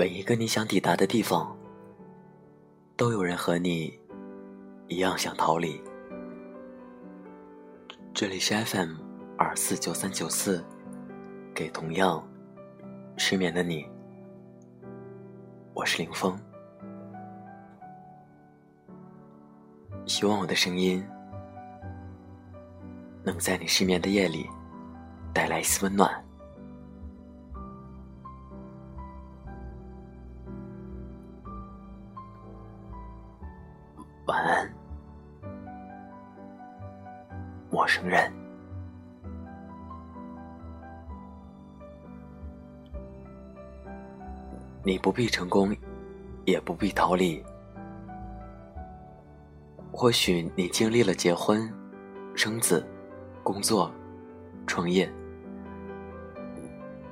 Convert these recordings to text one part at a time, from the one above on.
每一个你想抵达的地方，都有人和你一样想逃离。这里是 FM 二四九三九四，给同样失眠的你，我是林峰。希望我的声音能在你失眠的夜里带来一丝温暖。你不必成功，也不必逃离。或许你经历了结婚、生子、工作、创业，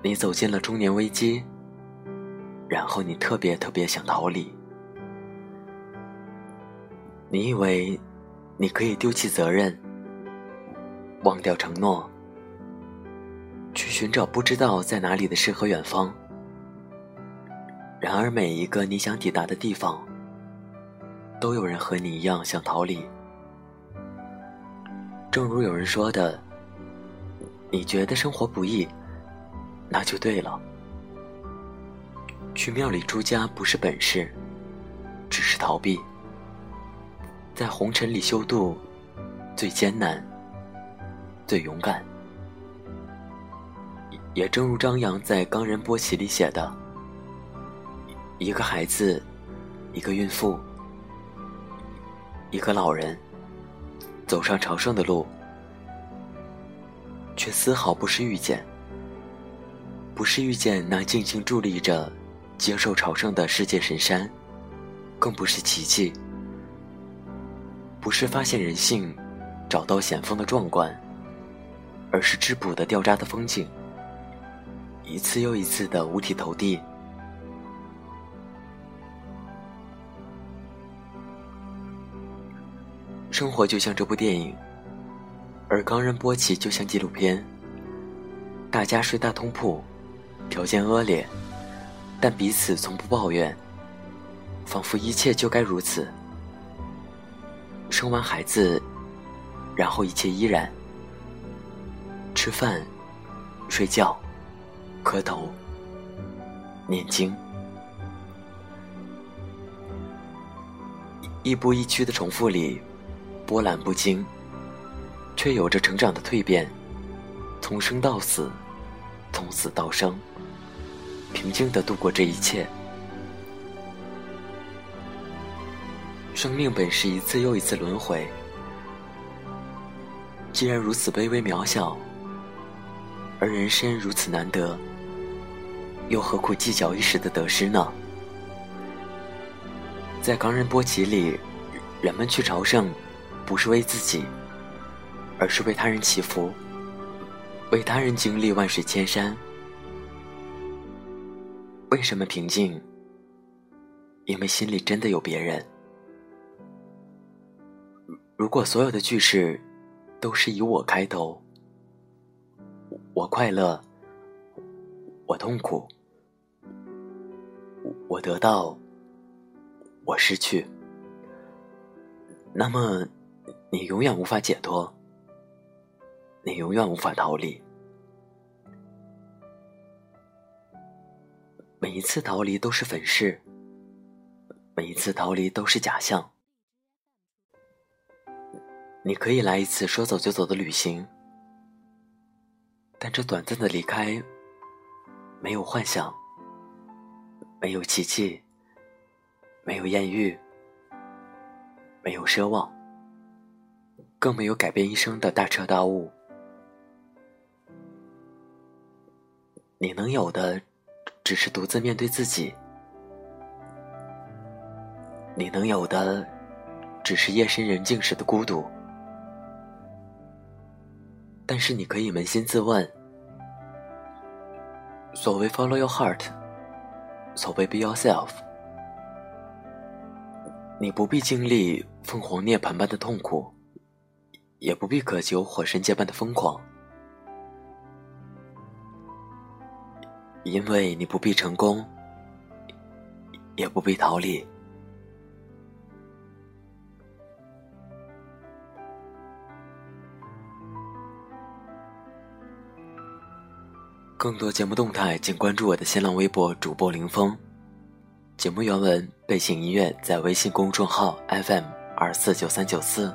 你走进了中年危机，然后你特别特别想逃离。你以为你可以丢弃责任，忘掉承诺，去寻找不知道在哪里的诗和远方。然而，每一个你想抵达的地方，都有人和你一样想逃离。正如有人说的：“你觉得生活不易，那就对了。去庙里出家不是本事，只是逃避。”在红尘里修渡，最艰难，最勇敢。也正如张扬在《冈仁波齐》里写的：“一个孩子，一个孕妇，一个老人，走上朝圣的路，却丝毫不是遇见，不是遇见那静静伫立着接受朝圣的世界神山，更不是奇迹。”不是发现人性，找到险峰的壮观，而是质朴的掉渣的风景，一次又一次的五体投地。生活就像这部电影，而冈仁波齐就像纪录片。大家睡大通铺，条件恶劣，但彼此从不抱怨，仿佛一切就该如此。生完孩子，然后一切依然。吃饭、睡觉、磕头、念经，亦步亦趋的重复里，波澜不惊，却有着成长的蜕变。从生到死，从死到生，平静的度过这一切。生命本是一次又一次轮回，既然如此卑微渺小，而人生如此难得，又何苦计较一时的得失呢？在冈仁波齐里，人们去朝圣，不是为自己，而是为他人祈福，为他人经历万水千山。为什么平静？因为心里真的有别人。如果所有的句式都是以我开头，我快乐，我痛苦，我得到，我失去，那么你永远无法解脱，你永远无法逃离。每一次逃离都是粉饰，每一次逃离都是假象。你可以来一次说走就走的旅行，但这短暂的离开，没有幻想，没有奇迹，没有艳遇，没有奢望，更没有改变一生的大彻大悟。你能有的，只是独自面对自己；你能有的，只是夜深人静时的孤独。但是你可以扪心自问：所谓 “follow your heart”，所谓 “be yourself”，你不必经历凤凰涅槃般的痛苦，也不必渴求火神界般的疯狂，因为你不必成功，也不必逃离。更多节目动态，请关注我的新浪微博主播林峰。节目原文、背景音乐在微信公众号 FM 二四九三九四。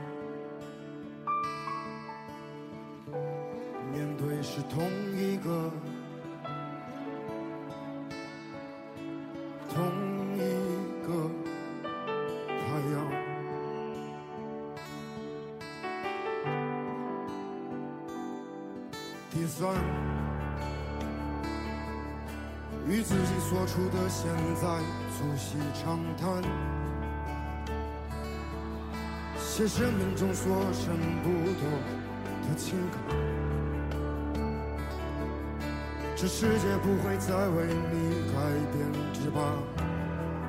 是同一个，同一个太阳。第三，与自己所处的现在促膝长谈。写生命中所剩不多的情感，这世界不会再为你改变，只怕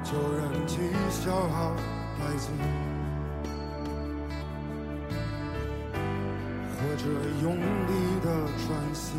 就任其消耗殆尽，或者用力的喘息。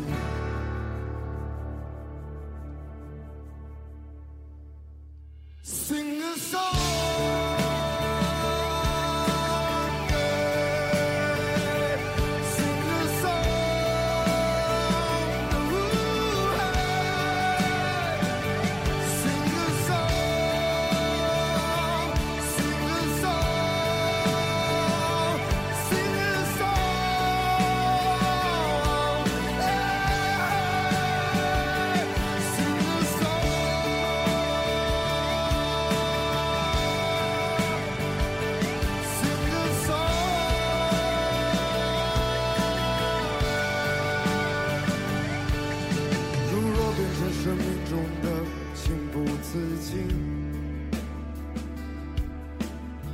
中的情不自禁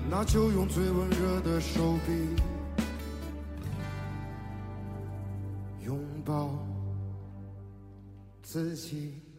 那就用最温热的手臂拥抱自己。